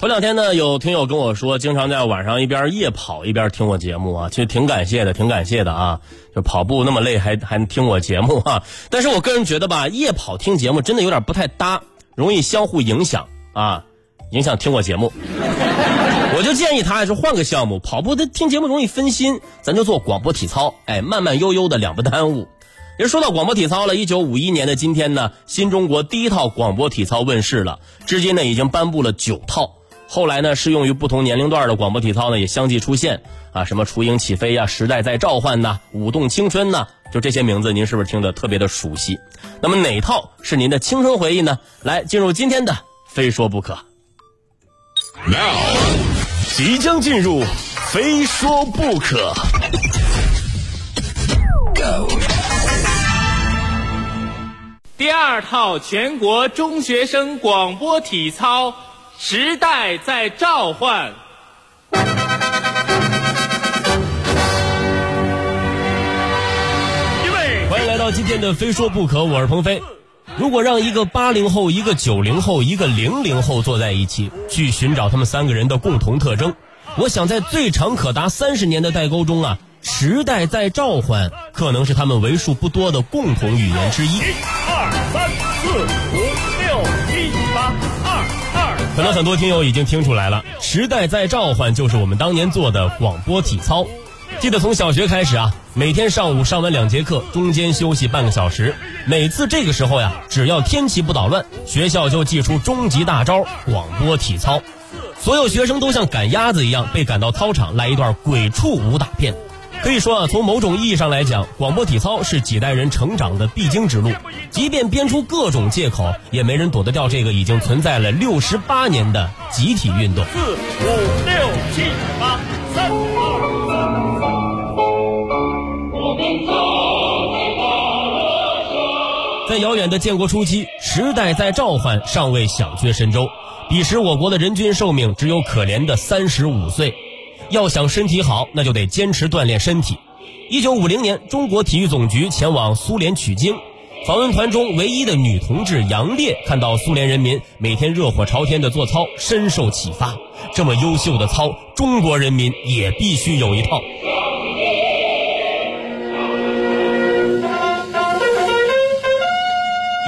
头两天呢，有听友跟我说，经常在晚上一边夜跑一边听我节目啊，其实挺感谢的，挺感谢的啊。就跑步那么累，还还听我节目啊。但是我个人觉得吧，夜跑听节目真的有点不太搭，容易相互影响啊，影响听我节目。我就建议他还是换个项目，跑步他听节目容易分心，咱就做广播体操，哎，慢慢悠悠的，两不耽误。也说到广播体操了，一九五一年的今天呢，新中国第一套广播体操问世了，至今呢已经颁布了九套。后来呢，适用于不同年龄段的广播体操呢，也相继出现啊，什么雏鹰起飞呀，时代在召唤呐，舞动青春呐，就这些名字，您是不是听得特别的熟悉？那么哪套是您的青春回忆呢？来，进入今天的非说不可。Now，即将进入非说不可。Go。第二套全国中学生广播体操。时代在召唤，欢迎来到今天的《非说不可》，我是鹏飞。如果让一个八零后、一个九零后、一个零零后坐在一起，去寻找他们三个人的共同特征，我想在最长可达三十年的代沟中啊，时代在召唤可能是他们为数不多的共同语言之一。一二三四五六七八。可能很多听友已经听出来了，时代在召唤就是我们当年做的广播体操。记得从小学开始啊，每天上午上完两节课，中间休息半个小时。每次这个时候呀，只要天气不捣乱，学校就祭出终极大招——广播体操。所有学生都像赶鸭子一样被赶到操场来一段鬼畜武打片。可以说啊，从某种意义上来讲，广播体操是几代人成长的必经之路。即便编出各种借口，也没人躲得掉这个已经存在了六十八年的集体运动。四五六七八，三二三在遥远的建国初期，时代在召唤，尚未响绝神州。彼时我国的人均寿命只有可怜的三十五岁。要想身体好，那就得坚持锻炼身体。一九五零年，中国体育总局前往苏联取经，访问团中唯一的女同志杨烈看到苏联人民每天热火朝天的做操，深受启发。这么优秀的操，中国人民也必须有一套。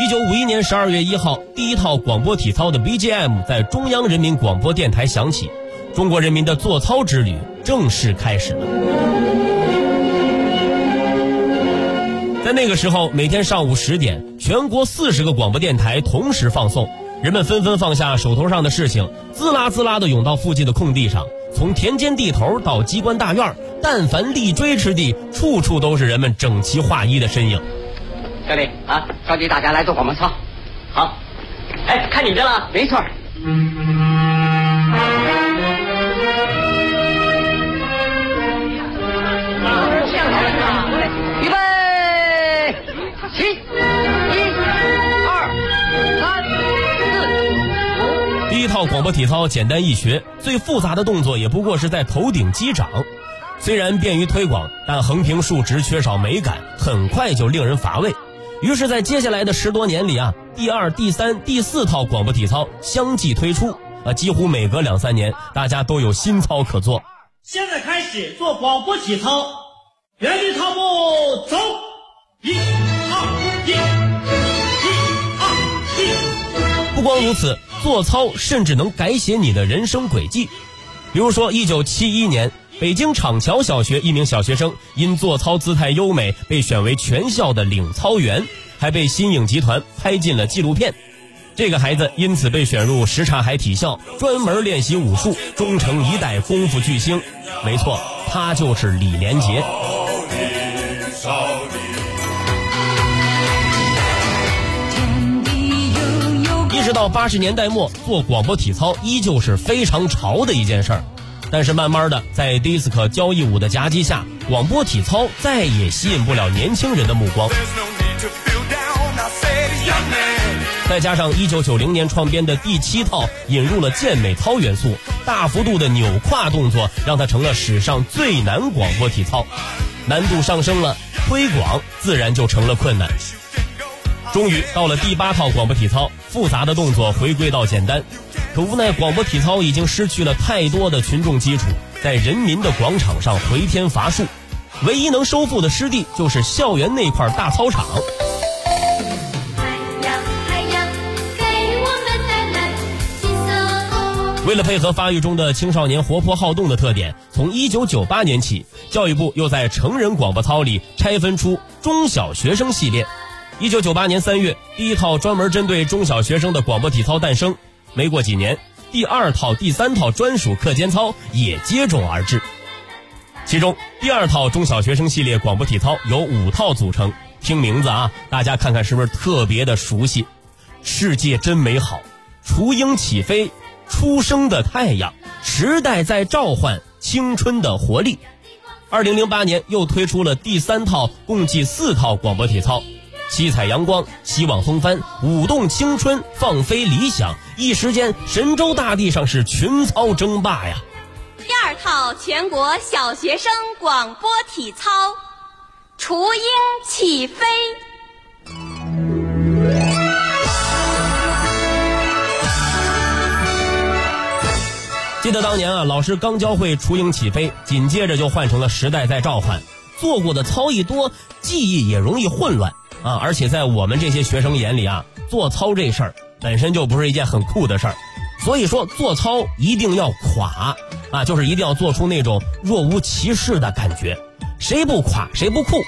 一九五一年十二月一号，第一套广播体操的 BGM 在中央人民广播电台响起。中国人民的做操之旅正式开始了。在那个时候，每天上午十点，全国四十个广播电台同时放送，人们纷纷放下手头上的事情，滋啦滋啦的涌到附近的空地上。从田间地头到机关大院，但凡立锥之地，处处都是人们整齐划一的身影。小李啊，召集大家来做广播操。好，哎，看你的了，没错。嗯广播体操简单易学，最复杂的动作也不过是在头顶击掌。虽然便于推广，但横平竖直，缺少美感，很快就令人乏味。于是，在接下来的十多年里啊，第二、第三、第四套广播体操相继推出，啊，几乎每隔两三年，大家都有新操可做。现在开始做广播体操，原地踏步走，不光如此，做操甚至能改写你的人生轨迹。比如说，一九七一年，北京厂桥小学一名小学生因做操姿态优美，被选为全校的领操员，还被新影集团拍进了纪录片。这个孩子因此被选入什刹海体校，专门练习武术，终成一代功夫巨星。没错，他就是李连杰。直到八十年代末，做广播体操依旧是非常潮的一件事儿。但是慢慢的，在迪斯科交谊舞的夹击下，广播体操再也吸引不了年轻人的目光。再加上一九九零年创编的第七套引入了健美操元素，大幅度的扭胯动作让它成了史上最难广播体操，难度上升了，推广自然就成了困难。终于到了第八套广播体操，复杂的动作回归到简单，可无奈广播体操已经失去了太多的群众基础，在人民的广场上回天乏术，唯一能收复的失地就是校园那块大操场。为了配合发育中的青少年活泼好动的特点，从一九九八年起，教育部又在成人广播操里拆分出中小学生系列。一九九八年三月，第一套专门针对中小学生的广播体操诞生。没过几年，第二套、第三套专属课间操也接踵而至。其中，第二套中小学生系列广播体操由五套组成。听名字啊，大家看看是不是特别的熟悉？世界真美好，雏鹰起飞。初升的太阳，时代在召唤青春的活力。二零零八年又推出了第三套，共计四套广播体操：七彩阳光、希望风帆、舞动青春、放飞理想。一时间，神州大地上是群操争霸呀！第二套全国小学生广播体操：雏鹰起飞。记得当年啊，老师刚教会雏鹰起飞，紧接着就换成了时代在召唤。做过的操一多，记忆也容易混乱啊。而且在我们这些学生眼里啊，做操这事儿本身就不是一件很酷的事儿。所以说，做操一定要垮啊，就是一定要做出那种若无其事的感觉。谁不垮，谁不酷。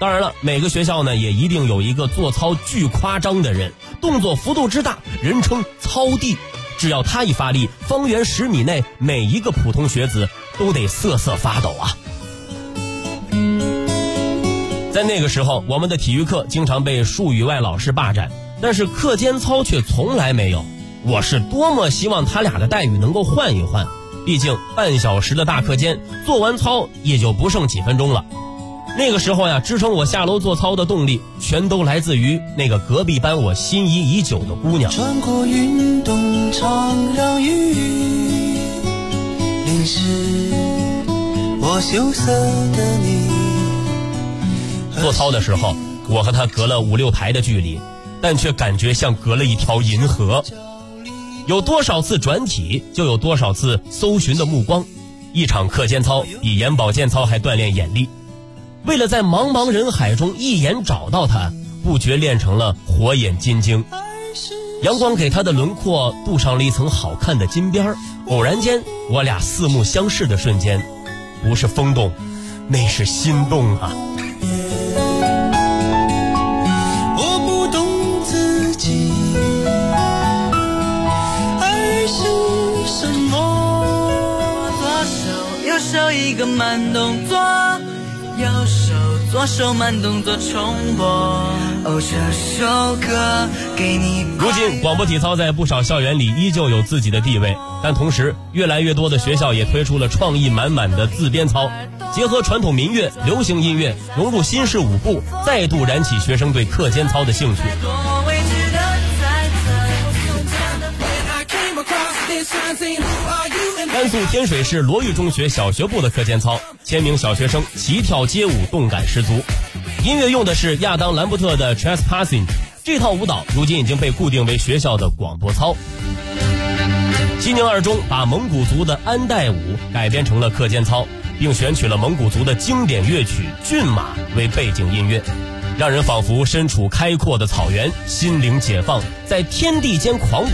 当然了，每个学校呢也一定有一个做操巨夸张的人，动作幅度之大，人称操帝。只要他一发力，方圆十米内每一个普通学子都得瑟瑟发抖啊！在那个时候，我们的体育课经常被数语外老师霸占，但是课间操却从来没有。我是多么希望他俩的待遇能够换一换，毕竟半小时的大课间，做完操也就不剩几分钟了。那个时候呀，支撑我下楼做操的动力，全都来自于那个隔壁班我心仪已久的姑娘。穿过运动场，让雨淋湿我羞涩的你。做操的时候，我和他隔了五六排的距离，但却感觉像隔了一条银河。有多少次转体，就有多少次搜寻的目光。一场课间操比眼保健操还锻炼眼力。为了在茫茫人海中一眼找到他，不觉练成了火眼金睛。阳光给他的轮廓镀上了一层好看的金边儿。偶然间，我俩四目相视的瞬间，不是风动，那是心动啊！右手一个慢动作。右手左手慢动作重播。哦，这首歌给你。如今，广播体操在不少校园里依旧有自己的地位，但同时，越来越多的学校也推出了创意满满的自编操，结合传统民乐、流行音乐，融入新式舞步，再度燃起学生对课间操的兴趣。甘肃天水市罗玉中学小学部的课间操，千名小学生齐跳街舞，动感十足。音乐用的是亚当兰伯特的《Trespassing》，这套舞蹈如今已经被固定为学校的广播操。西宁二中把蒙古族的安代舞改编成了课间操，并选取了蒙古族的经典乐曲《骏马》为背景音乐，让人仿佛身处开阔的草原，心灵解放，在天地间狂舞。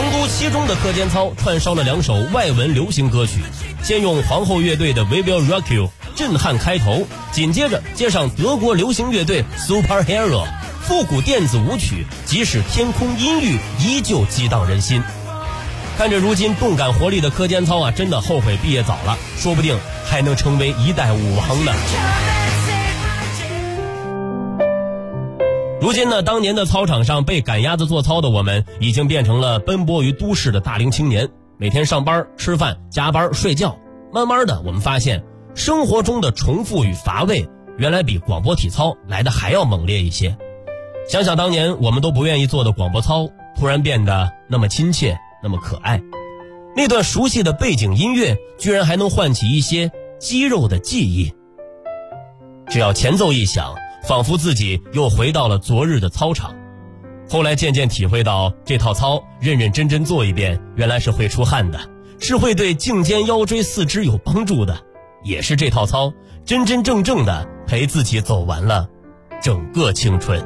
成都七中的课间操串烧了两首外文流行歌曲，先用皇后乐队的《We Will Rock You》震撼开头，紧接着接上德国流行乐队 Super Hero，复古电子舞曲，即使天空阴郁，依旧激荡人心。看着如今动感活力的课间操啊，真的后悔毕业早了，说不定还能成为一代舞王呢。如今呢，当年的操场上被赶鸭子做操的我们，已经变成了奔波于都市的大龄青年，每天上班、吃饭、加班、睡觉。慢慢的，我们发现生活中的重复与乏味，原来比广播体操来的还要猛烈一些。想想当年我们都不愿意做的广播操，突然变得那么亲切，那么可爱。那段熟悉的背景音乐，居然还能唤起一些肌肉的记忆。只要前奏一响，仿佛自己又回到了昨日的操场。后来渐渐体会到，这套操认认真真做一遍，原来是会出汗的，是会对颈肩腰椎四肢有帮助的，也是这套操真真正正的陪自己走完了整个青春。